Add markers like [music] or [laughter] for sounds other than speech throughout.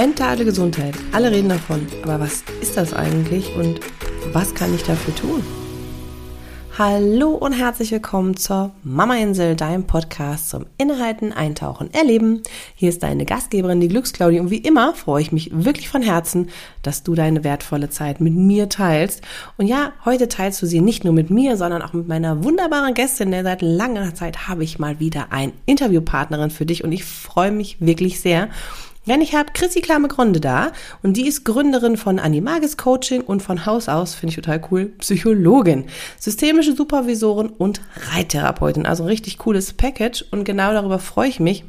Mentale Gesundheit. Alle reden davon. Aber was ist das eigentlich und was kann ich dafür tun? Hallo und herzlich willkommen zur Mama Insel, deinem Podcast zum Inhalten, Eintauchen, Erleben. Hier ist deine Gastgeberin, die Glücksclaudie. Und wie immer freue ich mich wirklich von Herzen, dass du deine wertvolle Zeit mit mir teilst. Und ja, heute teilst du sie nicht nur mit mir, sondern auch mit meiner wunderbaren Gästin, denn seit langer Zeit habe ich mal wieder ein Interviewpartnerin für dich und ich freue mich wirklich sehr. Denn ich habe Chrissy Klamme-Gronde da und die ist Gründerin von Animagis Coaching und von Haus aus, finde ich total cool, Psychologin, systemische Supervisorin und Reittherapeutin. Also ein richtig cooles Package und genau darüber freue ich mich,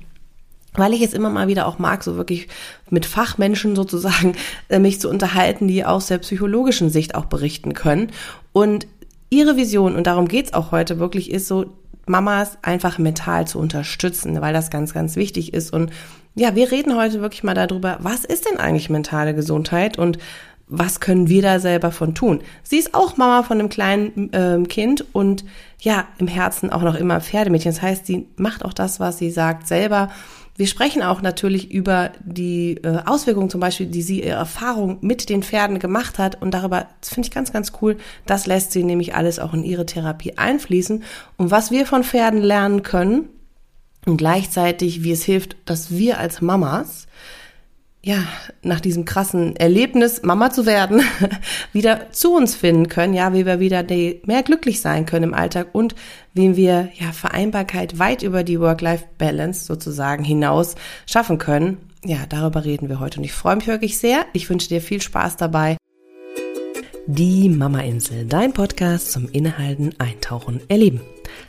weil ich es immer mal wieder auch mag, so wirklich mit Fachmenschen sozusagen äh, mich zu unterhalten, die aus der psychologischen Sicht auch berichten können. Und ihre Vision, und darum geht's auch heute wirklich, ist so, Mamas einfach mental zu unterstützen, weil das ganz, ganz wichtig ist. Und ja, wir reden heute wirklich mal darüber, was ist denn eigentlich mentale Gesundheit und was können wir da selber von tun? Sie ist auch Mama von einem kleinen äh, Kind und ja, im Herzen auch noch immer Pferdemädchen. Das heißt, sie macht auch das, was sie sagt, selber. Wir sprechen auch natürlich über die äh, Auswirkungen zum Beispiel, die sie ihre Erfahrung mit den Pferden gemacht hat. Und darüber, finde ich ganz, ganz cool. Das lässt sie nämlich alles auch in ihre Therapie einfließen. Und was wir von Pferden lernen können, und gleichzeitig, wie es hilft, dass wir als Mamas, ja, nach diesem krassen Erlebnis, Mama zu werden, [laughs] wieder zu uns finden können, ja, wie wir wieder mehr glücklich sein können im Alltag und wie wir, ja, Vereinbarkeit weit über die Work-Life-Balance sozusagen hinaus schaffen können. Ja, darüber reden wir heute und ich freue mich wirklich sehr. Ich wünsche dir viel Spaß dabei. Die Mama Insel, dein Podcast zum Inhalten, Eintauchen, Erleben.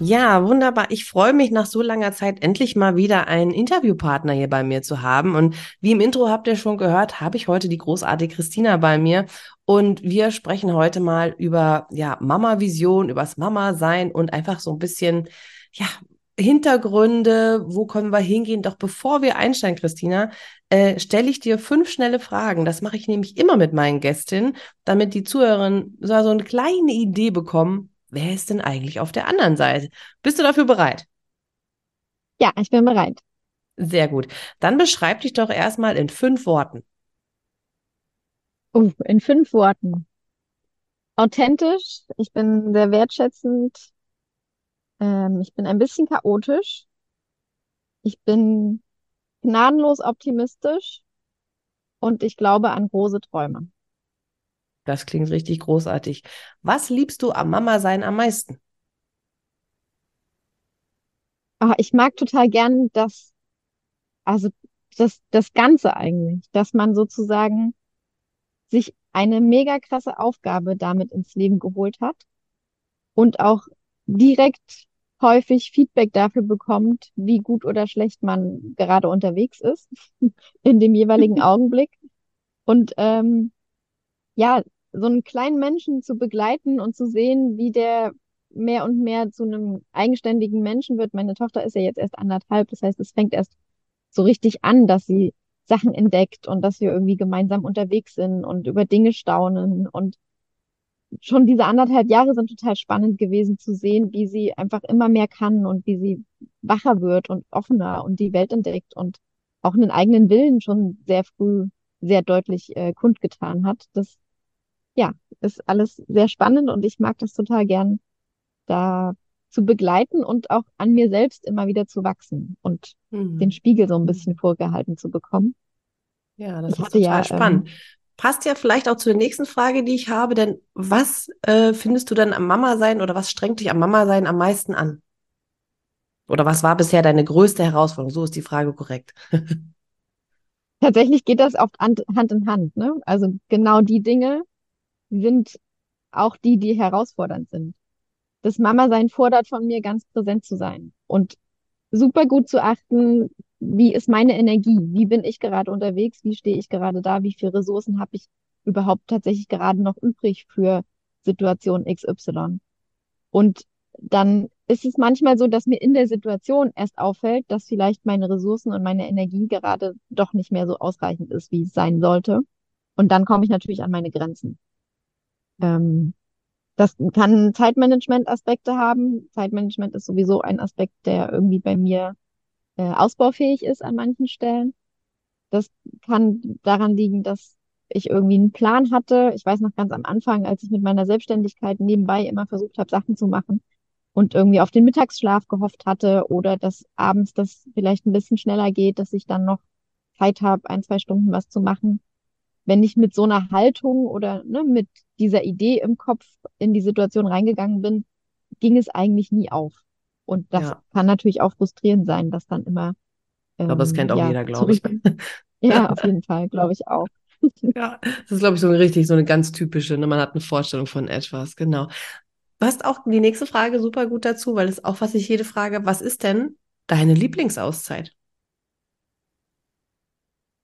Ja, wunderbar. Ich freue mich nach so langer Zeit endlich mal wieder einen Interviewpartner hier bei mir zu haben. Und wie im Intro habt ihr schon gehört, habe ich heute die großartige Christina bei mir. Und wir sprechen heute mal über ja, Mama-Vision, übers Mama-Sein und einfach so ein bisschen, ja, Hintergründe, wo können wir hingehen? Doch bevor wir einsteigen, Christina, äh, stelle ich dir fünf schnelle Fragen. Das mache ich nämlich immer mit meinen Gästinnen, damit die Zuhörerinnen so eine kleine Idee bekommen, wer ist denn eigentlich auf der anderen Seite? Bist du dafür bereit? Ja, ich bin bereit. Sehr gut. Dann beschreib dich doch erstmal in fünf Worten. Uh, in fünf Worten. Authentisch, ich bin sehr wertschätzend, ähm, ich bin ein bisschen chaotisch, ich bin gnadenlos optimistisch und ich glaube an große Träume. Das klingt richtig großartig. Was liebst du am Mama sein am meisten? Ah, ich mag total gern das, also das, das Ganze eigentlich, dass man sozusagen sich eine mega krasse Aufgabe damit ins Leben geholt hat und auch direkt häufig Feedback dafür bekommt, wie gut oder schlecht man gerade unterwegs ist [laughs] in dem jeweiligen [laughs] Augenblick. Und ähm, ja, so einen kleinen Menschen zu begleiten und zu sehen, wie der mehr und mehr zu einem eigenständigen Menschen wird. Meine Tochter ist ja jetzt erst anderthalb, das heißt, es fängt erst so richtig an, dass sie Sachen entdeckt und dass wir irgendwie gemeinsam unterwegs sind und über Dinge staunen. Und schon diese anderthalb Jahre sind total spannend gewesen zu sehen, wie sie einfach immer mehr kann und wie sie wacher wird und offener und die Welt entdeckt und auch einen eigenen Willen schon sehr früh sehr deutlich äh, kundgetan hat. Das ja, ist alles sehr spannend und ich mag das total gern, da zu begleiten und auch an mir selbst immer wieder zu wachsen und mhm. den Spiegel so ein bisschen vorgehalten zu bekommen. Ja, das ich ist total ja, ähm, spannend. Ähm, Passt ja vielleicht auch zu der nächsten Frage, die ich habe, denn was äh, findest du dann am Mama sein oder was strengt dich am Mama sein am meisten an? Oder was war bisher deine größte Herausforderung? So ist die Frage korrekt. [laughs] Tatsächlich geht das oft Hand in Hand. Ne? Also genau die Dinge, sind auch die, die herausfordernd sind. Das Mama-Sein fordert von mir, ganz präsent zu sein und super gut zu achten, wie ist meine Energie, wie bin ich gerade unterwegs, wie stehe ich gerade da, wie viele Ressourcen habe ich überhaupt tatsächlich gerade noch übrig für Situation XY? Und dann ist es manchmal so, dass mir in der Situation erst auffällt, dass vielleicht meine Ressourcen und meine Energie gerade doch nicht mehr so ausreichend ist, wie es sein sollte. Und dann komme ich natürlich an meine Grenzen. Ähm, das kann Zeitmanagement-Aspekte haben. Zeitmanagement ist sowieso ein Aspekt, der irgendwie bei mir äh, ausbaufähig ist an manchen Stellen. Das kann daran liegen, dass ich irgendwie einen Plan hatte. Ich weiß noch ganz am Anfang, als ich mit meiner Selbstständigkeit nebenbei immer versucht habe, Sachen zu machen und irgendwie auf den Mittagsschlaf gehofft hatte oder dass abends das vielleicht ein bisschen schneller geht, dass ich dann noch Zeit habe, ein, zwei Stunden was zu machen. Wenn ich mit so einer Haltung oder ne, mit dieser Idee im Kopf in die Situation reingegangen bin, ging es eigentlich nie auf. Und das Ja, kann natürlich auch frustrierend sein, dass dann immer ich glaube, das ähm, kennt auch ja jeder, glaube ich. [laughs] Ja, auf jeden Fall, glaube ich auch. [laughs] Ja, das ist, glaube ich, so eine richtig, so eine ganz typische, ne? Man hat eine Vorstellung von etwas, genau. Passt auch die nächste Frage super gut dazu, weil ist auch, was ich jede frage, was ist denn deine Lieblingsauszeit?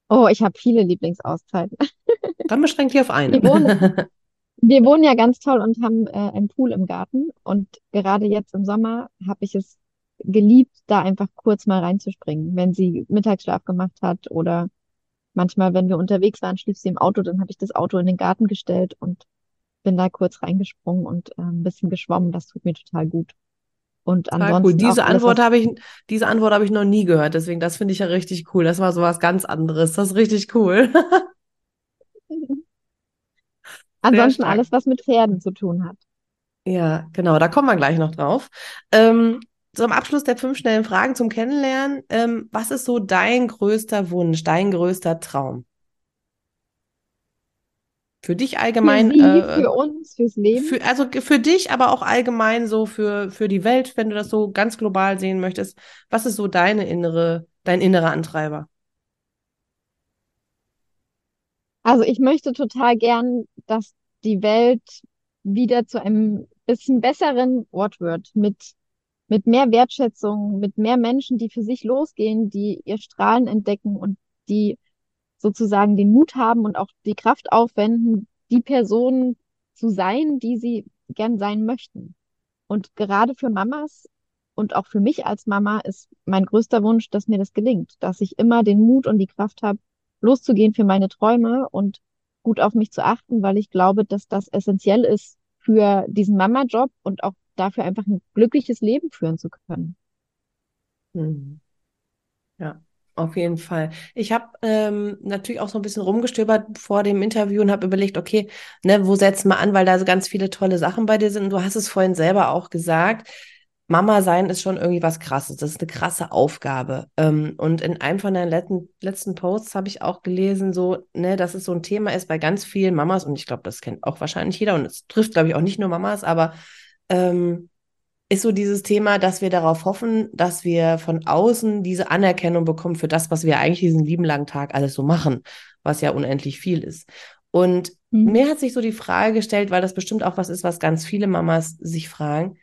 Oh, ich habe viele Lieblingsauszeiten. [laughs] Dann beschränkt dich auf eine. Wir wohnen, [laughs] wir wohnen ja ganz toll und haben äh, einen Pool im Garten. Und gerade jetzt im Sommer habe ich es geliebt, da einfach kurz mal reinzuspringen, wenn sie Mittagsschlaf gemacht hat oder manchmal, wenn wir unterwegs waren, schlief sie im Auto, dann habe ich das Auto in den Garten gestellt und bin da kurz reingesprungen und äh, ein bisschen geschwommen. Das tut mir total gut. Und cool. ansonsten auch Diese alles, Antwort habe ich, diese Antwort habe ich noch nie gehört, deswegen das finde ich ja richtig cool. Das war so was ganz anderes. Das ist richtig cool. [laughs] Ansonsten alles, was mit Pferden zu tun hat. Ja, genau, da kommen wir gleich noch drauf. Ähm, zum Abschluss der fünf schnellen Fragen zum Kennenlernen. Ähm, was ist so dein größter Wunsch, dein größter Traum? Für dich Für allgemein, sie, äh, für uns, fürs Leben. für, also für dich, aber auch allgemein so für, für die Welt, wenn du das so ganz global sehen möchtest. Was ist so deine innere, dein innerer Antreiber? Also ich möchte total gern, dass die Welt wieder zu einem bisschen besseren Ort wird, mit, mit mehr Wertschätzung, mit mehr Menschen, die für sich losgehen, die ihr Strahlen entdecken und die sozusagen den Mut haben und auch die Kraft aufwenden, die Person zu sein, die sie gern sein möchten. Und gerade für Mamas und auch für mich als Mama ist mein größter Wunsch, dass mir das gelingt, dass ich immer den Mut und die Kraft habe, loszugehen für meine Träume und gut auf mich zu achten, weil ich glaube, dass das essentiell ist für diesen Mama-Job und auch dafür einfach ein glückliches Leben führen zu können. Hm. Ja, auf jeden Fall. Ich habe ähm, natürlich auch so ein bisschen rumgestöbert vor dem Interview und habe überlegt, okay, ne, wo setzen wir an, weil da so ganz viele tolle Sachen bei dir sind. Und du hast es vorhin selber auch gesagt. Mama sein ist schon irgendwie was Krasses. Das ist eine krasse Aufgabe. Ähm, und in einem von deinen letzten, letzten Posts habe ich auch gelesen, so, ne, dass es so ein Thema ist bei ganz vielen Mamas. Und ich glaube, das kennt auch wahrscheinlich jeder. Und es trifft, glaube ich, auch nicht nur Mamas, aber ähm, ist so dieses Thema, dass wir darauf hoffen, dass wir von außen diese Anerkennung bekommen für das, was wir eigentlich diesen lieben langen Tag alles so machen, was ja unendlich viel ist. Und Mhm. mir hat sich so die Frage gestellt, weil das bestimmt auch was ist, was ganz viele Mamas sich fragen,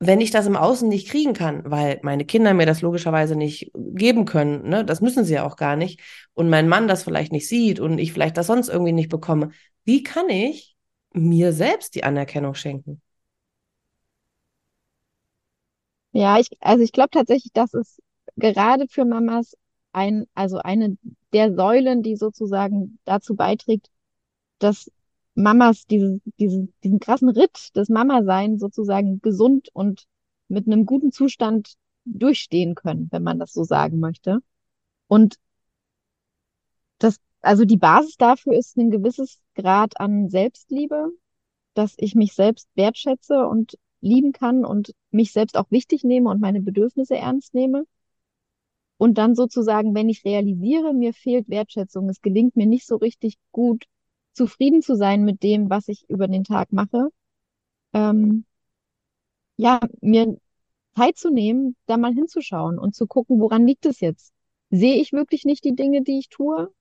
wenn ich das im Außen nicht kriegen kann, weil meine Kinder mir das logischerweise nicht geben können, ne, das müssen sie ja auch gar nicht, und mein Mann das vielleicht nicht sieht und ich vielleicht das sonst irgendwie nicht bekomme, wie kann ich mir selbst die Anerkennung schenken? Ja, ich, also ich glaube tatsächlich, dass es gerade für Mamas ein, also eine der Säulen, die sozusagen dazu beiträgt, dass Mamas diese, diese, diesen krassen Ritt des Mama-Sein sozusagen gesund und mit einem guten Zustand durchstehen können, wenn man das so sagen möchte. Und das, also die Basis dafür ist ein gewisses Grad an Selbstliebe, dass ich mich selbst wertschätze und lieben kann und mich selbst auch wichtig nehme und meine Bedürfnisse ernst nehme. Und dann sozusagen, wenn ich realisiere, mir fehlt Wertschätzung, es gelingt mir nicht so richtig gut, zufrieden zu sein mit dem, was ich über den Tag mache, ähm, ja, mir Zeit zu nehmen, da mal hinzuschauen und zu gucken, woran liegt es jetzt? Sehe ich wirklich nicht die Dinge, die ich tue?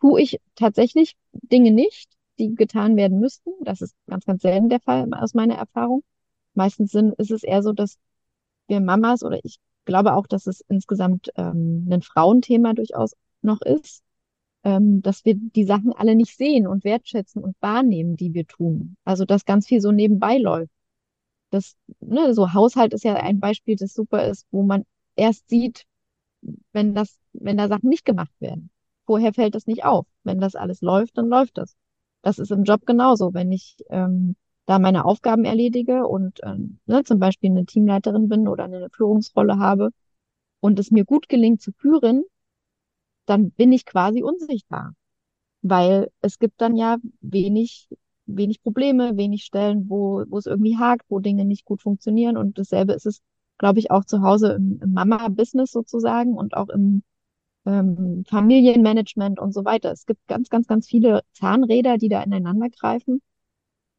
Tue ich tatsächlich Dinge nicht, die getan werden müssten? Das ist ganz, ganz selten der Fall aus meiner Erfahrung. Meistens sind, ist es eher so, dass wir Mamas oder ich glaube auch, dass es insgesamt ähm, ein Frauenthema durchaus noch ist, ähm, dass wir die Sachen alle nicht sehen und wertschätzen und wahrnehmen, die wir tun. Also dass ganz viel so nebenbei läuft. Das, ne, so Haushalt ist ja ein Beispiel, das super ist, wo man erst sieht, wenn das, wenn da Sachen nicht gemacht werden. Vorher fällt das nicht auf. Wenn das alles läuft, dann läuft das. Das ist im Job genauso. Wenn ich ähm, da meine Aufgaben erledige und ähm, ne, zum Beispiel eine Teamleiterin bin oder eine Führungsrolle habe und es mir gut gelingt zu führen, dann bin ich quasi unsichtbar. Weil es gibt dann ja wenig, wenig Probleme, wenig Stellen, wo, wo es irgendwie hakt, wo Dinge nicht gut funktionieren. Und dasselbe ist es, glaube ich, auch zu Hause im, im Mama-Business sozusagen und auch im ähm, Familienmanagement und so weiter. Es gibt ganz, ganz, ganz viele Zahnräder, die da ineinander greifen.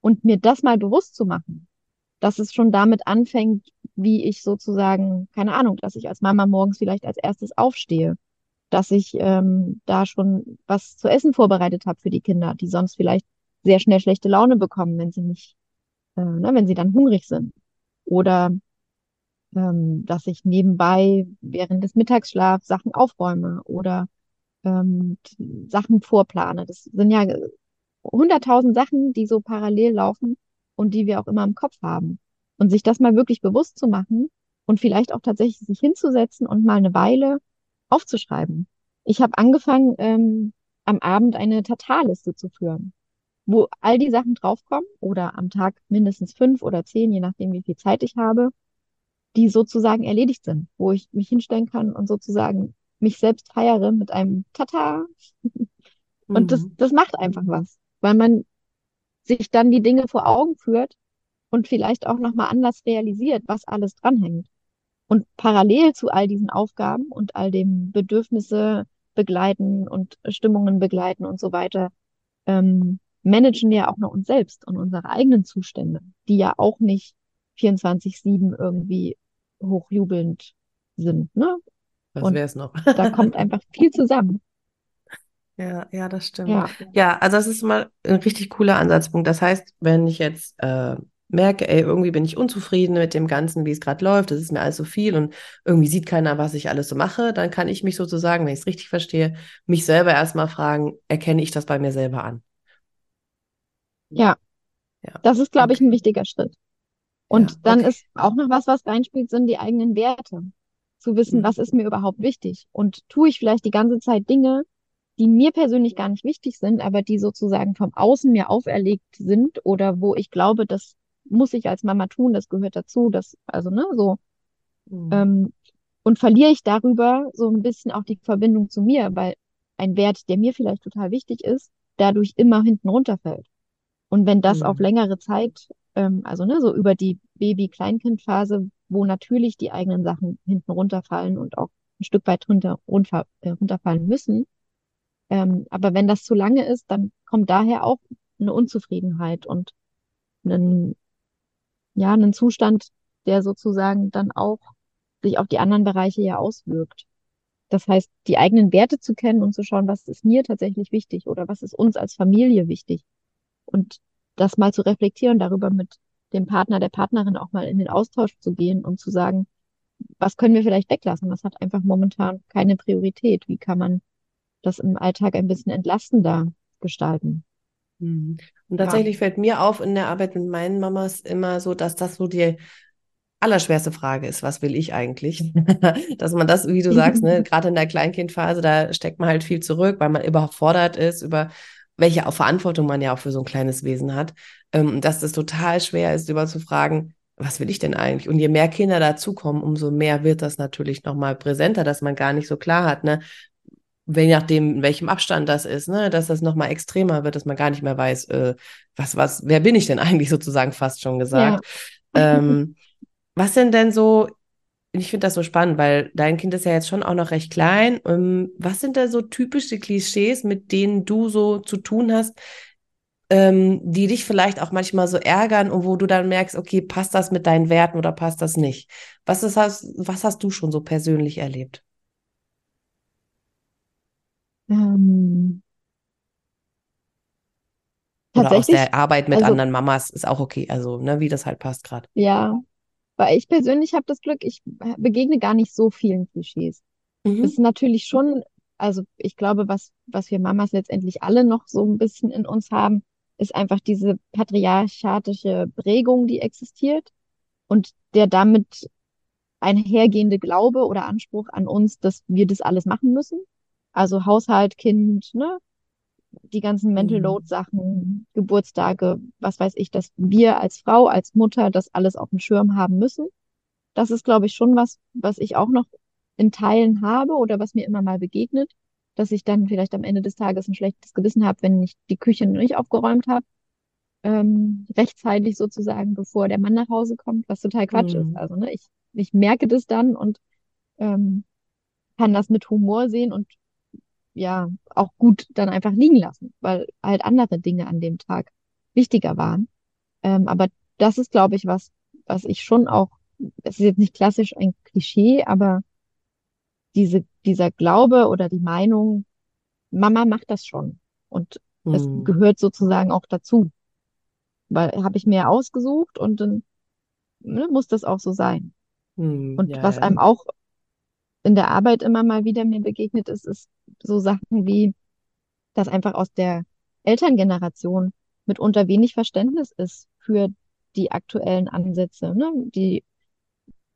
Und mir das mal bewusst zu machen, dass es schon damit anfängt, wie ich sozusagen, keine Ahnung, dass ich als Mama morgens vielleicht als erstes aufstehe, dass ich ähm, da schon was zu essen vorbereitet habe für die Kinder, die sonst vielleicht sehr schnell schlechte Laune bekommen, wenn sie nicht, äh, ne, wenn sie dann hungrig sind. Oder ähm, dass ich nebenbei während des Mittagsschlafs Sachen aufräume oder ähm, Sachen vorplane. Das sind ja hunderttausend Sachen, die so parallel laufen und die wir auch immer im Kopf haben. Und sich das mal wirklich bewusst zu machen und vielleicht auch tatsächlich sich hinzusetzen und mal eine Weile aufzuschreiben. Ich habe angefangen, ähm, am Abend eine Tatarliste zu führen, wo all die Sachen draufkommen oder am Tag mindestens fünf oder zehn, je nachdem, wie viel Zeit ich habe, die sozusagen erledigt sind, wo ich mich hinstellen kann und sozusagen mich selbst feiere mit einem Tata. [laughs] Und mhm. das, das macht einfach was, weil man sich dann die Dinge vor Augen führt und vielleicht auch nochmal anders realisiert, was alles dranhängt. Und parallel zu all diesen Aufgaben und all dem Bedürfnisse begleiten und Stimmungen begleiten und so weiter, ähm, managen wir auch noch uns selbst und unsere eigenen Zustände, die ja auch nicht 24-7 irgendwie hochjubelnd sind. Ne? Was wäre es noch? da kommt [laughs] einfach viel zusammen. Ja, ja, das stimmt. Ja. ja, also das ist mal ein richtig cooler Ansatzpunkt. Das heißt, wenn ich jetzt äh, merke, ey, irgendwie bin ich unzufrieden mit dem Ganzen, wie es gerade läuft, das ist mir alles so viel und irgendwie sieht keiner, was ich alles so mache, dann kann ich mich sozusagen, wenn ich es richtig verstehe, mich selber erstmal fragen, erkenne ich das bei mir selber an? Ja, ja. das ist, glaube ich, ein wichtiger Schritt. Und ja, dann okay. ist auch noch was, was reinspielt, sind die eigenen Werte. Zu wissen, mhm. was ist mir überhaupt wichtig? Und tue ich vielleicht die ganze Zeit Dinge, die mir persönlich gar nicht wichtig sind, aber die sozusagen vom Außen mir auferlegt sind oder wo ich glaube, das muss ich als Mama tun, das gehört dazu, das, also, ne, so. Mhm. Ähm, und verliere ich darüber so ein bisschen auch die Verbindung zu mir, weil ein Wert, der mir vielleicht total wichtig ist, dadurch immer hinten runterfällt. Und wenn das mhm. auf längere Zeit, ähm, also ne, so über die Baby-Kleinkind-Phase, wo natürlich die eigenen Sachen hinten runterfallen und auch ein Stück weit runter, runter, äh, runterfallen müssen. Ähm, aber wenn das zu lange ist, dann kommt daher auch eine Unzufriedenheit und einen, ja, einen Zustand, der sozusagen dann auch sich auf die anderen Bereiche ja auswirkt. Das heißt, die eigenen Werte zu kennen und zu schauen, was ist mir tatsächlich wichtig oder was ist uns als Familie wichtig. Und das mal zu reflektieren, darüber mit dem Partner, der Partnerin auch mal in den Austausch zu gehen und zu sagen, was können wir vielleicht weglassen? Was hat einfach momentan keine Priorität? Wie kann man das im Alltag ein bisschen entlastender gestalten? Mhm. Und tatsächlich ja. fällt mir auf in der Arbeit mit meinen Mamas immer so, dass das so die allerschwerste Frage ist, was will ich eigentlich? [laughs] [laughs] dass man das, wie du sagst, ne, [laughs] gerade in der Kleinkindphase, da steckt man halt viel zurück, weil man überfordert ist über welche Verantwortung man ja auch für so ein kleines Wesen hat, ähm, dass es total schwer ist, über zu fragen, was will ich denn eigentlich? Und je mehr Kinder dazukommen, umso mehr wird das natürlich nochmal präsenter, dass man gar nicht so klar hat, ne? Je nachdem, in welchem Abstand das ist, ne, dass das nochmal extremer wird, dass man gar nicht mehr weiß, äh, was, was, wer bin ich denn [laughs] eigentlich sozusagen fast schon gesagt. Ja. [laughs] ähm, was sind denn so, ich finde das so spannend, weil dein Kind ist ja jetzt schon auch noch recht klein. Ähm, was sind da so typische Klischees, mit denen du so zu tun hast, ähm, die dich vielleicht auch manchmal so ärgern und wo du dann merkst, okay, passt das mit deinen Werten oder passt das nicht? Was, ist, was hast du schon so persönlich erlebt? Ähm, Oder aus der Arbeit mit also, anderen Mamas ist auch okay, also ne, wie das halt passt gerade. Ja, weil ich persönlich habe das Glück, ich begegne gar nicht so vielen Klischees. Mhm. Es ist natürlich schon Also ich glaube, was, was wir Mamas letztendlich alle noch so ein bisschen in uns haben, ist einfach diese patriarchatische Prägung, die existiert und der damit einhergehende Glaube oder Anspruch an uns, dass wir das alles machen müssen. Also Haushalt, Kind, ne, die ganzen Mental Mhm. Load Sachen, Geburtstage, was weiß ich, dass wir als Frau, als Mutter das alles auf dem Schirm haben müssen. Das ist, glaube ich, schon was, was ich auch noch in Teilen habe oder was mir immer mal begegnet, dass ich dann vielleicht am Ende des Tages ein schlechtes Gewissen habe, wenn ich die Küche nicht aufgeräumt habe, ähm, rechtzeitig sozusagen, bevor der Mann nach Hause kommt, was total Quatsch ist. Mhm. Also, ne, ich, ich merke das dann und ähm, kann das mit Humor sehen und ja, auch gut dann einfach liegen lassen, weil halt andere Dinge an dem Tag wichtiger waren. Ähm, aber das ist, glaube ich, was, was ich schon auch, es ist jetzt nicht klassisch ein Klischee, aber diese, dieser Glaube oder die Meinung, Mama macht das schon. Und es Mhm. gehört sozusagen auch dazu, weil habe ich mir ausgesucht und dann ne, muss das auch so sein. Mhm. Und Ja, was einem auch in der Arbeit immer mal wieder mir begegnet ist, ist so Sachen wie, dass einfach aus der Elterngeneration mitunter wenig Verständnis ist für die aktuellen Ansätze, ne? Die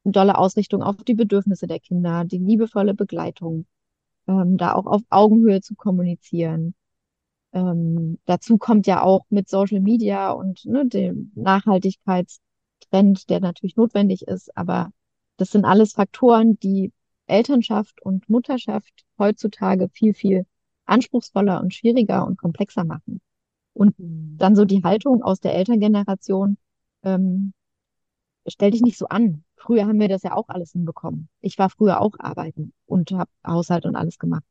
dolle Ausrichtung auf die Bedürfnisse der Kinder, die liebevolle Begleitung, ähm, da auch auf Augenhöhe zu kommunizieren. Ähm, dazu kommt ja auch mit Social Media und ne, dem Nachhaltigkeitstrend, der natürlich notwendig ist, aber das sind alles Faktoren, die Elternschaft und Mutterschaft heutzutage viel, viel anspruchsvoller und schwieriger und komplexer machen. Und Mhm. dann so die Haltung aus der Elterngeneration, ähm, stell dich nicht so an. Früher haben wir das ja auch alles hinbekommen. Ich war früher auch arbeiten und habe Haushalt und alles gemacht.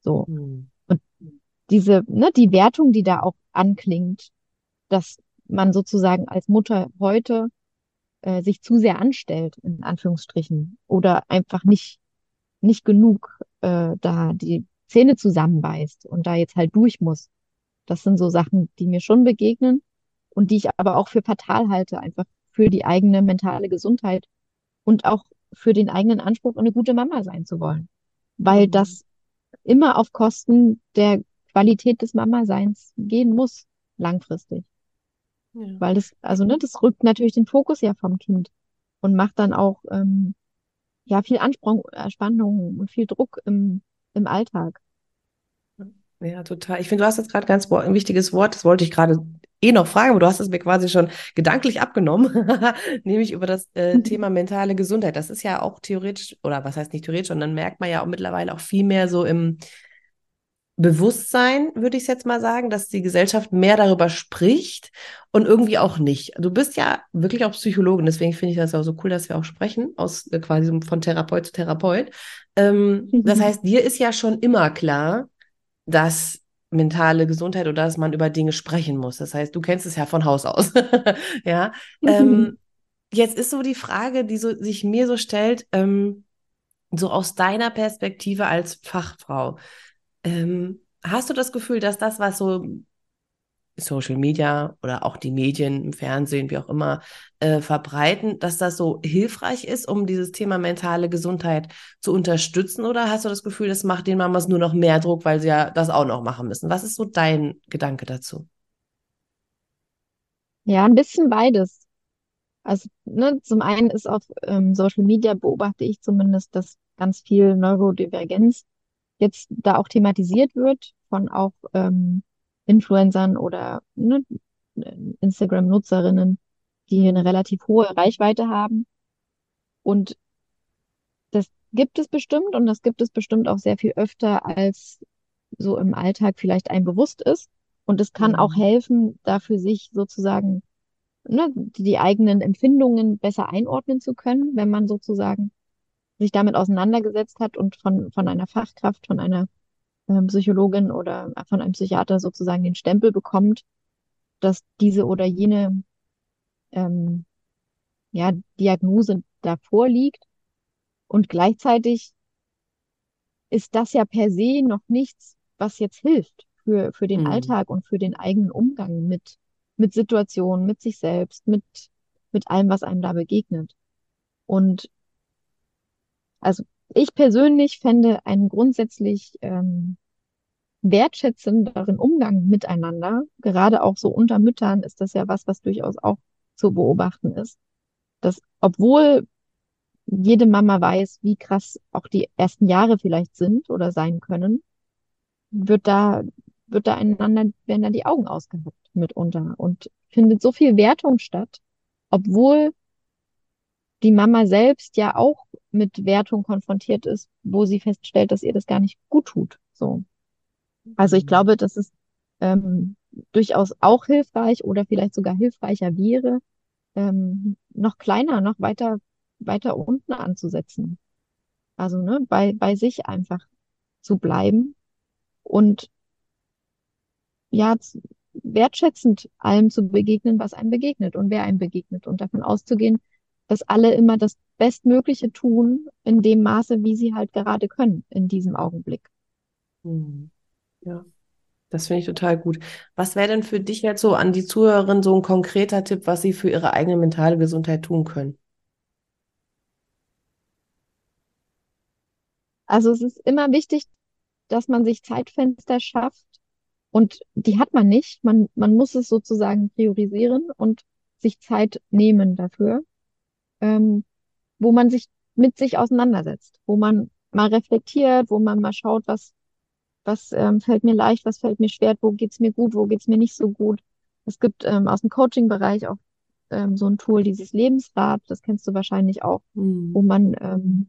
So. Mhm. Und diese, ne, die Wertung, die da auch anklingt, dass man sozusagen als Mutter heute äh, sich zu sehr anstellt, in Anführungsstrichen, oder einfach nicht, nicht genug äh, da die Zähne zusammenbeißt und da jetzt halt durch muss. Das sind so Sachen, die mir schon begegnen und die ich aber auch für fatal halte, einfach für die eigene mentale Gesundheit und auch für den eigenen Anspruch, eine gute Mama sein zu wollen. Weil Mhm. das immer auf Kosten der Qualität des Mama-Seins gehen muss, langfristig. Ja. Weil das, also ne, das rückt natürlich den Fokus ja vom Kind und macht dann auch ähm, ja viel Anspruch, äh, Spannung und viel Druck im, im Alltag. Ja, total. Ich finde, du hast jetzt gerade ganz ein wichtiges Wort, das wollte ich gerade eh noch fragen, aber du hast es mir quasi schon gedanklich abgenommen, [laughs] nämlich über das äh, Thema mentale Gesundheit. Das ist ja auch theoretisch, oder was heißt nicht theoretisch, sondern merkt man ja auch mittlerweile auch viel mehr so im Bewusstsein, würde ich es jetzt mal sagen, dass die Gesellschaft mehr darüber spricht und irgendwie auch nicht. Du bist ja wirklich auch Psychologin, deswegen finde ich das auch so cool, dass wir auch sprechen, aus äh, quasi von Therapeut zu Therapeut. Ähm, das heißt, dir ist ja schon immer klar, dass mentale Gesundheit oder dass man über Dinge sprechen muss. Das heißt, du kennst es ja von Haus aus. [laughs] ja. Ähm, jetzt ist so die Frage, die so, sich mir so stellt, ähm, so aus deiner Perspektive als Fachfrau. Ähm, hast du das Gefühl, dass das, was so Social Media oder auch die Medien im Fernsehen, wie auch immer, äh, verbreiten, dass das so hilfreich ist, um dieses Thema mentale Gesundheit zu unterstützen? Oder hast du das Gefühl, das macht den Mamas nur noch mehr Druck, weil sie ja das auch noch machen müssen? Was ist so dein Gedanke dazu? Ja, ein bisschen beides. Also, ne, zum einen ist auf ähm, Social Media beobachte ich zumindest, dass ganz viel Neurodivergenz jetzt da auch thematisiert wird von auch ähm, Influencern oder ne, Instagram-Nutzerinnen, die eine relativ hohe Reichweite haben. Und das gibt es bestimmt und das gibt es bestimmt auch sehr viel öfter, als so im Alltag vielleicht einem bewusst ist. Und es kann auch Mhm. helfen, da für sich sozusagen ne, die eigenen Empfindungen besser einordnen zu können, wenn man sozusagen sich damit auseinandergesetzt hat und von, von einer Fachkraft, von einer ähm, Psychologin oder von einem Psychiater sozusagen den Stempel bekommt, dass diese oder jene ähm, ja, Diagnose davor liegt. Und gleichzeitig ist das ja per se noch nichts, was jetzt hilft für, für den Mhm. Alltag und für den eigenen Umgang mit, mit Situationen, mit sich selbst, mit, mit allem, was einem da begegnet. Und also ich persönlich fände einen grundsätzlich ähm, wertschätzenderen Umgang miteinander, gerade auch so unter Müttern ist das ja was, was durchaus auch zu beobachten ist, dass obwohl jede Mama weiß, wie krass auch die ersten Jahre vielleicht sind oder sein können, wird da, wird da einander, werden da die Augen ausgehabt mitunter. Und findet so viel Wertung statt, obwohl die Mama selbst ja auch mit Wertung konfrontiert ist, wo sie feststellt, dass ihr das gar nicht gut tut. So. Also ich glaube, dass es ähm, durchaus auch hilfreich oder vielleicht sogar hilfreicher wäre, ähm, noch kleiner, noch weiter, weiter unten anzusetzen. Also ne, bei, bei sich einfach zu bleiben und ja, wertschätzend allem zu begegnen, was einem begegnet und wer einem begegnet und davon auszugehen, dass alle immer das Bestmögliche tun in dem Maße, wie sie halt gerade können in diesem Augenblick. Hm. Ja, das finde ich total gut. Was wäre denn für dich jetzt so an die Zuhörerin so ein konkreter Tipp, was sie für ihre eigene mentale Gesundheit tun können? Also es ist immer wichtig, dass man sich Zeitfenster schafft und die hat man nicht. Man, man muss es sozusagen priorisieren und sich Zeit nehmen dafür, ähm, wo man sich mit sich auseinandersetzt, wo man mal reflektiert, wo man mal schaut, was, was ähm, fällt mir leicht, was fällt mir schwer, wo geht's mir gut, wo geht's mir nicht so gut. Es gibt ähm, aus dem Coaching-Bereich auch ähm, so ein Tool, dieses Lebensrad, das kennst du wahrscheinlich auch, Mhm. wo man ähm,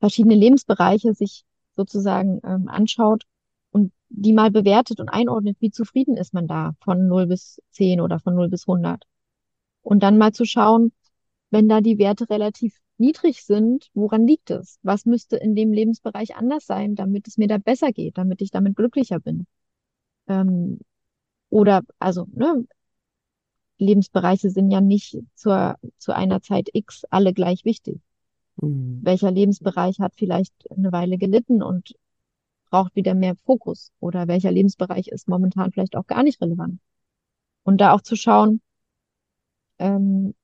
verschiedene Lebensbereiche sich sozusagen ähm, anschaut und die mal bewertet und einordnet, wie zufrieden ist man da von 0 bis 10 oder von 0 bis 100. Und dann mal zu schauen, wenn da die Werte relativ niedrig sind, woran liegt es? Was müsste in dem Lebensbereich anders sein, damit es mir da besser geht, damit ich damit glücklicher bin? Ähm, oder, also, ne, Lebensbereiche sind ja nicht zur, zu einer Zeit X alle gleich wichtig. Mhm. Welcher Lebensbereich hat vielleicht eine Weile gelitten und braucht wieder mehr Fokus? Oder welcher Lebensbereich ist momentan vielleicht auch gar nicht relevant? Und da auch zu schauen, ähm,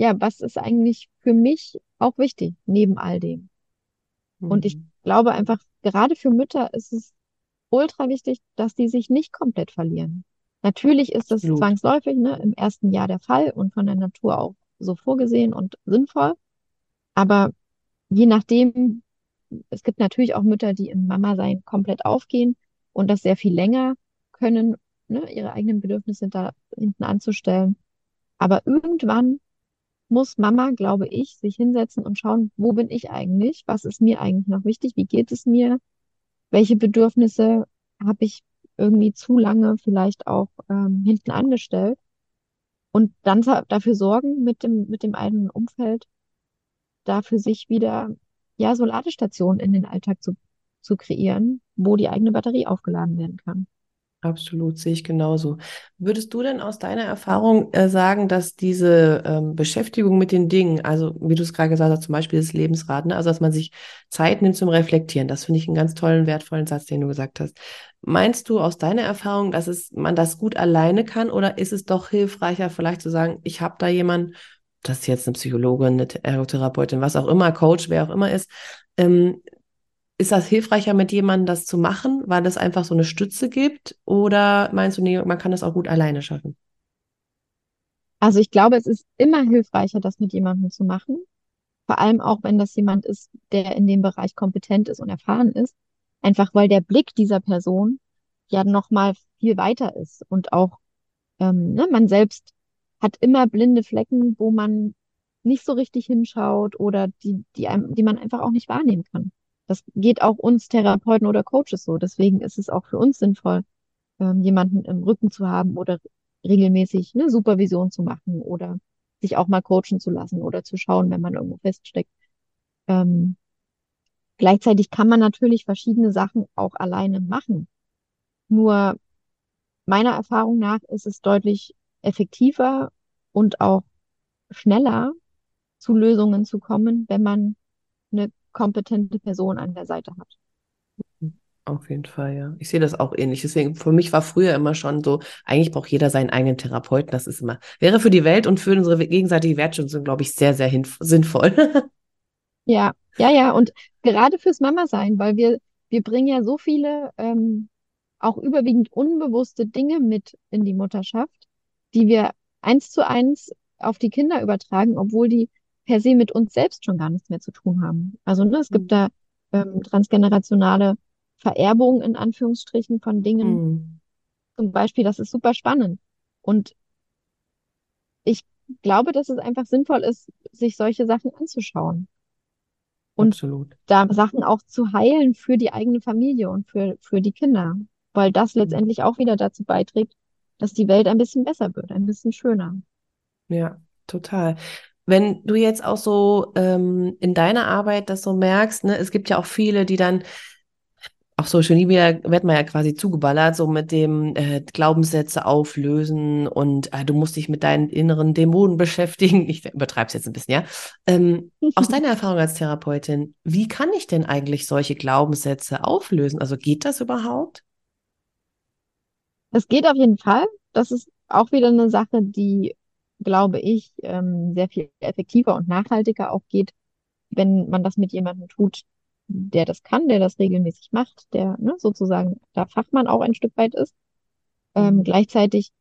ja, was ist eigentlich für mich auch wichtig neben all dem? Und ich Mhm. glaube einfach, gerade für Mütter ist es ultra wichtig, dass die sich nicht komplett verlieren. Natürlich ist das Absolut. zwangsläufig, ne, im ersten Jahr der Fall und von der Natur auch so vorgesehen und sinnvoll. Aber je nachdem, es gibt natürlich auch Mütter, die im Mama-Sein komplett aufgehen und das sehr viel länger können, ne, ihre eigenen Bedürfnisse da hinten anzustellen. Aber irgendwann muss Mama, glaube ich, sich hinsetzen und schauen, wo bin ich eigentlich? Was ist mir eigentlich noch wichtig? Wie geht es mir? Welche Bedürfnisse habe ich irgendwie zu lange vielleicht auch ähm, hinten angestellt? Und dann dafür sorgen mit dem, mit dem eigenen Umfeld, da für sich wieder, ja, so Ladestationen in den Alltag zu, zu kreieren, wo die eigene Batterie aufgeladen werden kann. Absolut, sehe ich genauso. Würdest du denn aus deiner Erfahrung äh, sagen, dass diese ähm, Beschäftigung mit den Dingen, also wie du es gerade gesagt hast, zum Beispiel das Lebensrad, ne, also dass man sich Zeit nimmt zum Reflektieren, das finde ich einen ganz tollen, wertvollen Satz, den du gesagt hast. Meinst du aus deiner Erfahrung, dass es, man das gut alleine kann oder ist es doch hilfreicher, vielleicht zu sagen, ich habe da jemanden, das ist jetzt eine Psychologin, eine Ergotherapeutin, was auch immer, Coach, wer auch immer ist, ähm, ist das hilfreicher, mit jemandem das zu machen, weil es einfach so eine Stütze gibt? Oder meinst du, nee, man kann das auch gut alleine schaffen? Also ich glaube, es ist immer hilfreicher, das mit jemandem zu machen. Vor allem auch, wenn das jemand ist, der in dem Bereich kompetent ist und erfahren ist. Einfach weil der Blick dieser Person ja noch mal viel weiter ist und auch ähm, ne, man selbst hat immer blinde Flecken, wo man nicht so richtig hinschaut oder die, die einem, die man einfach auch nicht wahrnehmen kann. Das geht auch uns Therapeuten oder Coaches so. Deswegen ist es auch für uns sinnvoll, ähm, jemanden im Rücken zu haben oder regelmäßig eine Supervision zu machen oder sich auch mal coachen zu lassen oder zu schauen, wenn man irgendwo feststeckt. Ähm, gleichzeitig kann man natürlich verschiedene Sachen auch alleine machen. Nur meiner Erfahrung nach ist es deutlich effektiver und auch schneller zu Lösungen zu kommen, wenn man eine kompetente Person an der Seite hat. Auf jeden Fall, ja. Ich sehe das auch ähnlich. Deswegen, für mich war früher immer schon so, eigentlich braucht jeder seinen eigenen Therapeuten. Das ist immer, wäre für die Welt und für unsere gegenseitige Wertschätzung, glaube ich, sehr, sehr sinnvoll. [laughs] Ja, ja, ja. Und gerade fürs Mama-Sein, weil wir, wir bringen ja so viele, ähm, auch überwiegend unbewusste Dinge mit in die Mutterschaft, die wir eins zu eins auf die Kinder übertragen, obwohl die per se mit uns selbst schon gar nichts mehr zu tun haben. Also, ne, es gibt da ähm, transgenerationale Vererbung in Anführungsstrichen von Dingen. Mhm. Zum Beispiel, das ist super spannend. Und ich glaube, dass es einfach sinnvoll ist, sich solche Sachen anzuschauen und Absolut. da Sachen auch zu heilen für die eigene Familie und für, für die Kinder, weil das Mhm. letztendlich auch wieder dazu beiträgt, dass die Welt ein bisschen besser wird, ein bisschen schöner. Ja, total. Wenn du jetzt auch so ähm, in deiner Arbeit das so merkst, ne, es gibt ja auch viele, die dann auf Social Media wird man ja quasi zugeballert, so mit dem äh, Glaubenssätze auflösen und äh, du musst dich mit deinen inneren Dämonen [laughs] beschäftigen. Ich übertreibe es jetzt ein bisschen, ja. Ähm, aus [laughs] deiner Erfahrung als Therapeutin, wie kann ich denn eigentlich solche Glaubenssätze auflösen? Also geht das überhaupt? Es geht auf jeden Fall. Das ist auch wieder eine Sache, die, glaube ich, ähm, sehr viel effektiver und nachhaltiger auch geht, wenn man das mit jemandem tut, der das kann, der das regelmäßig macht, der ne, sozusagen der Fachmann auch ein Stück weit ist. Ähm, Mhm. gleichzeitig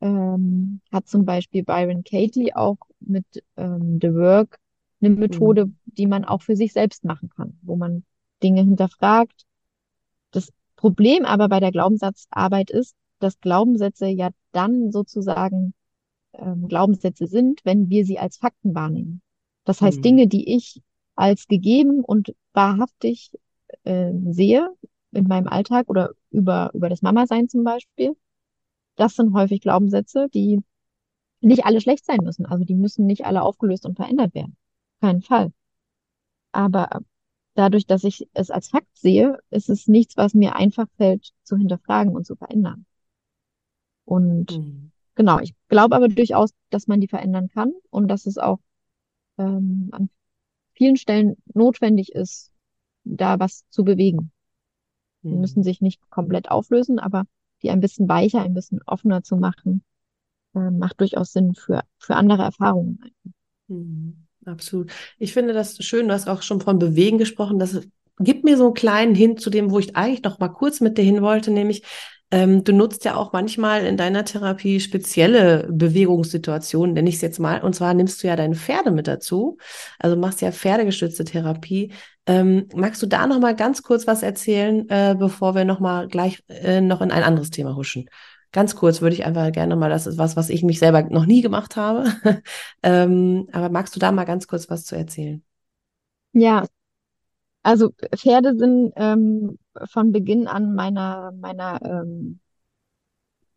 ähm, hat zum Beispiel Byron Katie auch mit ähm, The Work eine Methode, Mhm. die man auch für sich selbst machen kann, wo man Dinge hinterfragt. Das Problem aber bei der Glaubenssatzarbeit ist, dass Glaubenssätze ja dann sozusagen ähm, Glaubenssätze sind, wenn wir sie als Fakten wahrnehmen. Das heißt, Mhm. Dinge, die ich als gegeben und wahrhaftig äh, sehe in meinem Alltag oder über, über das Mama-Sein zum Beispiel, das sind häufig Glaubenssätze, die nicht alle schlecht sein müssen. Also die müssen nicht alle aufgelöst und verändert werden. Keinen Fall. Aber dadurch, dass ich es als Fakt sehe, ist es nichts, was mir einfach fällt zu hinterfragen und zu verändern. Und Mhm. Genau, ich glaube aber durchaus, dass man die verändern kann und dass es auch ähm, an vielen Stellen notwendig ist, da was zu bewegen. Die müssen Mhm. sich nicht komplett auflösen, aber die ein bisschen weicher, ein bisschen offener zu machen, äh, macht durchaus Sinn für, für andere Erfahrungen. Mhm, absolut. Ich finde das schön, du hast auch schon von Bewegen gesprochen. Das gibt mir so einen kleinen Hint zu dem, wo ich eigentlich noch mal kurz mit dir hin wollte, nämlich ähm, du nutzt ja auch manchmal in deiner Therapie spezielle Bewegungssituationen, nenne ich es jetzt mal. Und zwar nimmst du ja deine Pferde mit dazu. Also machst ja pferdegestützte Therapie. Ähm, magst du da noch mal ganz kurz was erzählen, äh, bevor wir noch mal gleich äh, noch in ein anderes Thema huschen? Ganz kurz würde ich einfach gerne mal, das ist was, was ich mich selber noch nie gemacht habe. [laughs] Ähm, aber magst du da mal ganz kurz was zu erzählen? Ja, also Pferde sind ähm, von Beginn an meiner, meiner ähm,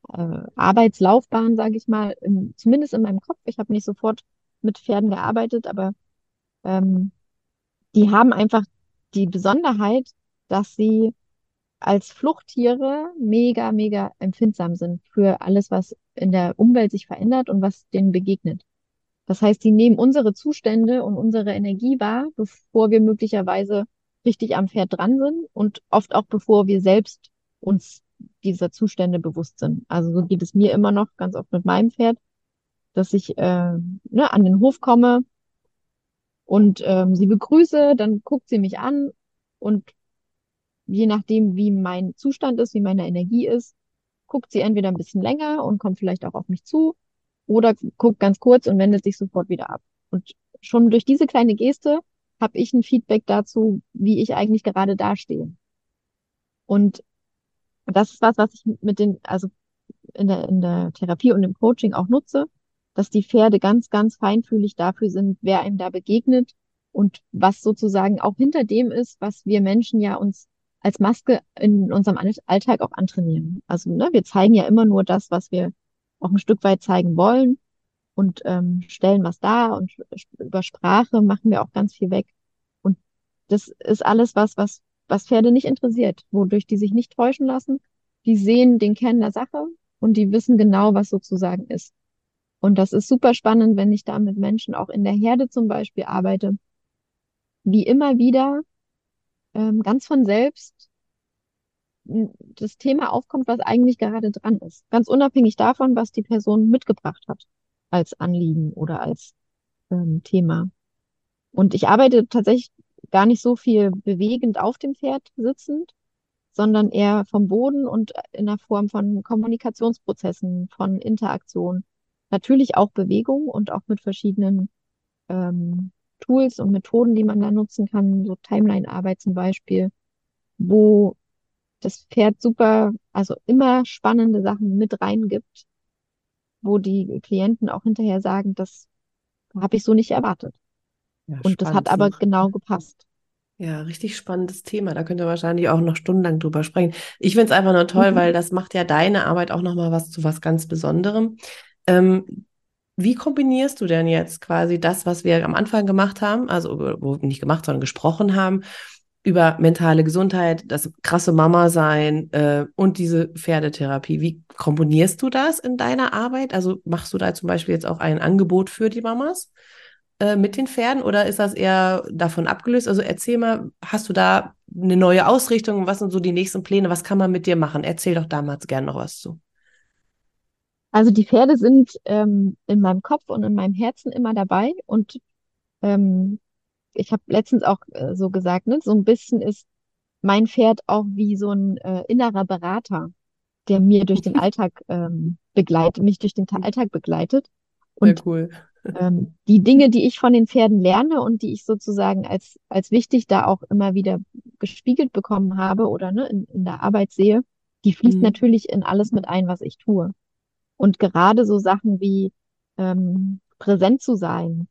äh, Arbeitslaufbahn, sage ich mal, im, zumindest in meinem Kopf. Ich habe nicht sofort mit Pferden gearbeitet, aber ähm, die haben einfach die Besonderheit, dass sie als Fluchttiere mega, mega empfindsam sind für alles, was in der Umwelt sich verändert und was denen begegnet. Das heißt, die nehmen unsere Zustände und unsere Energie wahr, bevor wir möglicherweise richtig am Pferd dran sind und oft auch bevor wir selbst uns dieser Zustände bewusst sind. Also so geht es mir immer noch ganz oft mit meinem Pferd, dass ich äh, ne, an den Hof komme und ähm, sie begrüße, dann guckt sie mich an und je nachdem, wie mein Zustand ist, wie meine Energie ist, guckt sie entweder ein bisschen länger und kommt vielleicht auch auf mich zu oder guckt ganz kurz und wendet sich sofort wieder ab. Und schon durch diese kleine Geste habe ich ein Feedback dazu, wie ich eigentlich gerade dastehe. Und das ist was, was ich mit den, also in der, in der Therapie und im Coaching auch nutze, dass die Pferde ganz, ganz feinfühlig dafür sind, wer einem da begegnet und was sozusagen auch hinter dem ist, was wir Menschen ja uns als Maske in unserem Alltag auch antrainieren. Also ne, wir zeigen ja immer nur das, was wir auch ein Stück weit zeigen wollen und ähm, stellen was dar und über Sprache machen wir auch ganz viel weg. Und das ist alles was, was, was Pferde nicht interessiert, wodurch die sich nicht täuschen lassen. Die sehen den Kern der Sache und die wissen genau, was sozusagen ist. Und das ist super spannend, wenn ich da mit Menschen auch in der Herde zum Beispiel arbeite, wie immer wieder ähm, ganz von selbst das Thema aufkommt, was eigentlich gerade dran ist. Ganz unabhängig davon, was die Person mitgebracht hat als Anliegen oder als ähm, Thema. Und ich arbeite tatsächlich gar nicht so viel bewegend auf dem Pferd sitzend, sondern eher vom Boden und in der Form von Kommunikationsprozessen, von Interaktion. Natürlich auch Bewegung und auch mit verschiedenen ähm, Tools und Methoden, die man da nutzen kann, so Timeline-Arbeit zum Beispiel, wo das Pferd super, also immer spannende Sachen mit reingibt, wo die Klienten auch hinterher sagen, das habe ich so nicht erwartet. Ja, und das hat aber genau gepasst. Ja, richtig spannendes Thema. Da könnt ihr wahrscheinlich auch noch stundenlang drüber sprechen. Ich finde es einfach nur toll, mhm. weil das macht ja deine Arbeit auch nochmal was zu was ganz Besonderem. Ähm, wie kombinierst du denn jetzt quasi das, was wir am Anfang gemacht haben, also wo nicht gemacht, sondern gesprochen haben, über mentale Gesundheit, das krasse Mama sein äh, und diese Pferdetherapie. Wie komponierst du das in deiner Arbeit? Also machst du da zum Beispiel jetzt auch ein Angebot für die Mamas äh, mit den Pferden oder ist das eher davon abgelöst? Also erzähl mal, hast du da eine neue Ausrichtung? Was sind so die nächsten Pläne? Was kann man mit dir machen? Erzähl doch damals gerne noch was zu. Also die Pferde sind ähm, in meinem Kopf und in meinem Herzen immer dabei und ähm, ich habe letztens auch äh, so gesagt, ne, so ein bisschen ist mein Pferd auch wie so ein äh, innerer Berater, der mir durch den Alltag ähm, begleitet, mich durch den Alltag begleitet. Und Sehr cool. ähm, die Dinge, die ich von den Pferden lerne und die ich sozusagen als, als wichtig da auch immer wieder gespiegelt bekommen habe oder ne, in, in der Arbeit sehe, die fließt mhm. natürlich in alles mit ein, was ich tue. Und gerade so Sachen wie ähm, präsent zu sein,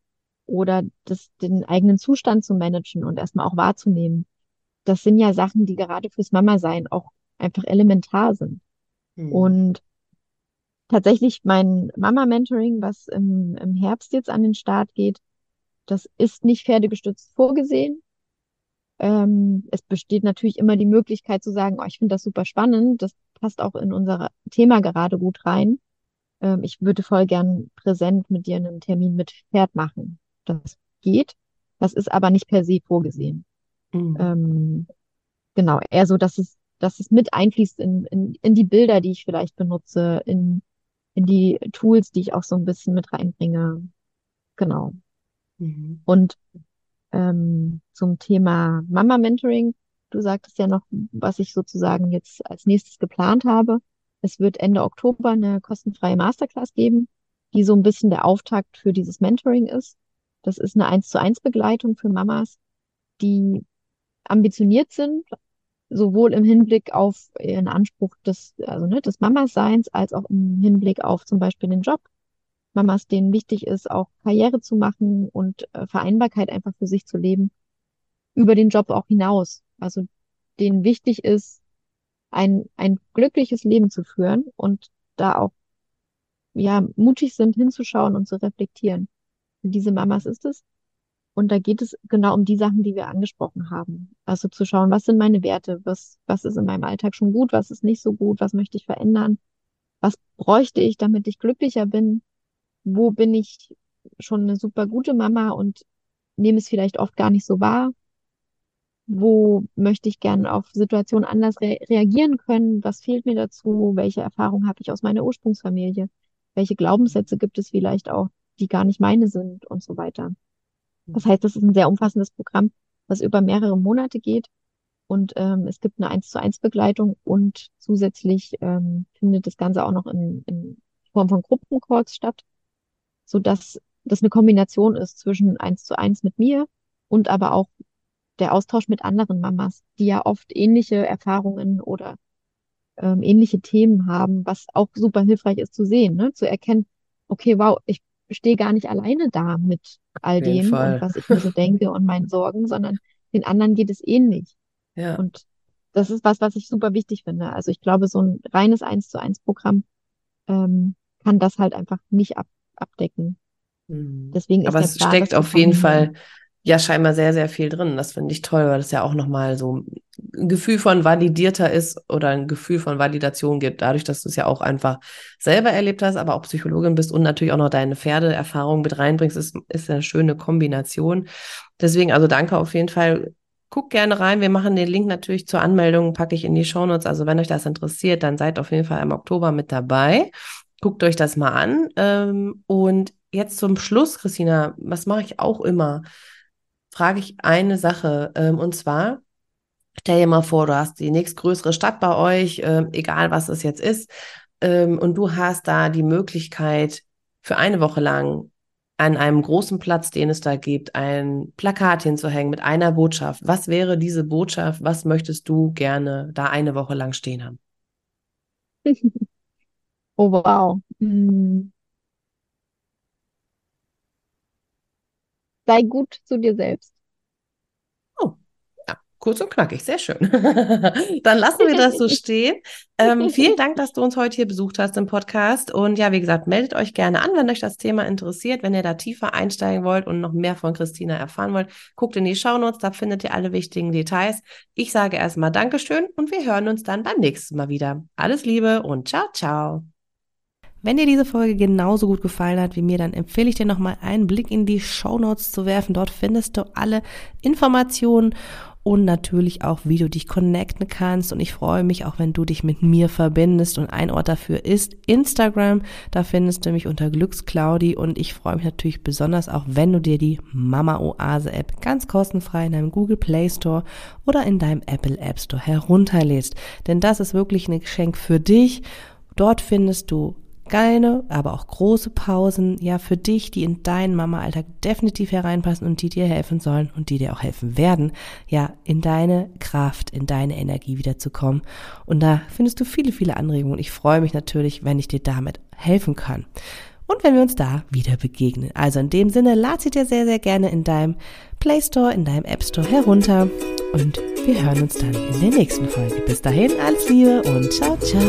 oder das, den eigenen Zustand zu managen und erstmal auch wahrzunehmen. Das sind ja Sachen, die gerade fürs Mama-Sein auch einfach elementar sind. Mhm. Und tatsächlich mein Mama-Mentoring, was im, im Herbst jetzt an den Start geht, das ist nicht pferdegestützt vorgesehen. Ähm, es besteht natürlich immer die Möglichkeit zu sagen, oh, ich finde das super spannend, das passt auch in unser Thema gerade gut rein. Ähm, ich würde voll gern präsent mit dir einen Termin mit Pferd machen das geht. Das ist aber nicht per se vorgesehen. Mhm. Ähm, genau, eher so, dass es, dass es mit einfließt in, in, in die Bilder, die ich vielleicht benutze, in, in die Tools, die ich auch so ein bisschen mit reinbringe. Genau. Mhm. Und ähm, zum Thema Mama-Mentoring, du sagtest ja noch, was ich sozusagen jetzt als nächstes geplant habe. Es wird Ende Oktober eine kostenfreie Masterclass geben, die so ein bisschen der Auftakt für dieses Mentoring ist. Das ist eine 1 zu 1 Begleitung für Mamas, die ambitioniert sind, sowohl im Hinblick auf ihren Anspruch des, also ne, des Mamaseins, als auch im Hinblick auf zum Beispiel den Job. Mamas, denen wichtig ist, auch Karriere zu machen und äh, Vereinbarkeit einfach für sich zu leben, über den Job auch hinaus. Also denen wichtig ist, ein, ein glückliches Leben zu führen und da auch ja mutig sind, hinzuschauen und zu reflektieren diese Mamas ist es. Und da geht es genau um die Sachen, die wir angesprochen haben. Also zu schauen, was sind meine Werte, was, was ist in meinem Alltag schon gut, was ist nicht so gut, was möchte ich verändern, was bräuchte ich, damit ich glücklicher bin, wo bin ich schon eine super gute Mama und nehme es vielleicht oft gar nicht so wahr, wo möchte ich gerne auf Situationen anders re reagieren können, was fehlt mir dazu, welche Erfahrungen habe ich aus meiner Ursprungsfamilie, welche Glaubenssätze gibt es vielleicht auch, die gar nicht meine sind und so weiter. Das heißt, das ist ein sehr umfassendes Programm, was über mehrere Monate geht. Und ähm, es gibt eine 1 zu 1 Begleitung und zusätzlich ähm, findet das Ganze auch noch in, in Form von Gruppencalls statt, so dass das eine Kombination ist zwischen 1 zu 1 mit mir und aber auch der Austausch mit anderen Mamas, die ja oft ähnliche Erfahrungen oder ähm, ähnliche Themen haben, was auch super hilfreich ist zu sehen, ne? zu erkennen, okay, wow, ich stehe gar nicht alleine da mit all dem und was ich mir so denke und meinen Sorgen, sondern den anderen geht es ähnlich. Ja. Und das ist was, was ich super wichtig finde. Also ich glaube, so ein reines Eins zu eins Programm ähm, kann das halt einfach nicht ab, abdecken. Mhm. Deswegen ist Aber es steckt auf jeden Fall ja scheinbar sehr, sehr viel drin. Das finde ich toll, weil das ja auch nochmal so ein Gefühl von validierter ist oder ein Gefühl von Validation gibt, dadurch, dass du es ja auch einfach selber erlebt hast, aber auch Psychologin bist und natürlich auch noch deine Pferdeerfahrung mit reinbringst, ist, ist eine schöne Kombination. Deswegen, also danke auf jeden Fall. Guck gerne rein. Wir machen den Link natürlich zur Anmeldung, packe ich in die Shownotes. Also wenn euch das interessiert, dann seid auf jeden Fall im Oktober mit dabei. Guckt euch das mal an. Ähm, und jetzt zum Schluss, Christina, was mache ich auch immer? Frage ich eine Sache. Ähm, und zwar, stell dir mal vor, du hast die nächstgrößere Stadt bei euch, ähm, egal was es jetzt ist, ähm, und du hast da die Möglichkeit, für eine Woche lang an einem großen Platz, den es da gibt, ein Plakat hinzuhängen mit einer Botschaft. Was wäre diese Botschaft? Was möchtest du gerne da eine Woche lang stehen haben? [laughs] Oh, wow. Hm. Sei gut zu dir selbst. Oh, ja, kurz und knackig, sehr schön. [laughs] Dann lassen wir das so [laughs] stehen. Ähm, vielen Dank, dass du uns heute hier besucht hast im Podcast. Und ja, wie gesagt, meldet euch gerne an, wenn euch das Thema interessiert. Wenn ihr da tiefer einsteigen wollt und noch mehr von Christina erfahren wollt, guckt in die Shownotes, da findet ihr alle wichtigen Details. Ich sage erstmal Dankeschön und wir hören uns dann beim nächsten Mal wieder. Alles Liebe und ciao, ciao. Wenn dir diese Folge genauso gut gefallen hat wie mir, dann empfehle ich dir nochmal einen Blick in die Show Notes zu werfen. Dort findest du alle Informationen und natürlich auch, wie du dich connecten kannst. Und ich freue mich auch, wenn du dich mit mir verbindest. Und ein Ort dafür ist Instagram. Da findest du mich unter Glücksclaudi. Und ich freue mich natürlich besonders auch, wenn du dir die Mama Oase App ganz kostenfrei in deinem Google Play Store oder in deinem Apple App Store herunterlädst. Denn das ist wirklich ein Geschenk für dich. Dort findest du kleine, aber auch große Pausen, ja, für dich, die in deinen Mama-Alltag definitiv hereinpassen und die dir helfen sollen und die dir auch helfen werden, ja, in deine Kraft, in deine Energie wiederzukommen. Und da findest du viele, viele Anregungen. Ich freue mich natürlich, wenn ich dir damit helfen kann. Und wenn wir uns da wieder begegnen. Also in dem Sinne, lad sie dir sehr, sehr gerne in deinem Play Store, in deinem App Store herunter. Und wir hören uns dann in der nächsten Folge. Bis dahin, alles Liebe und ciao, ciao.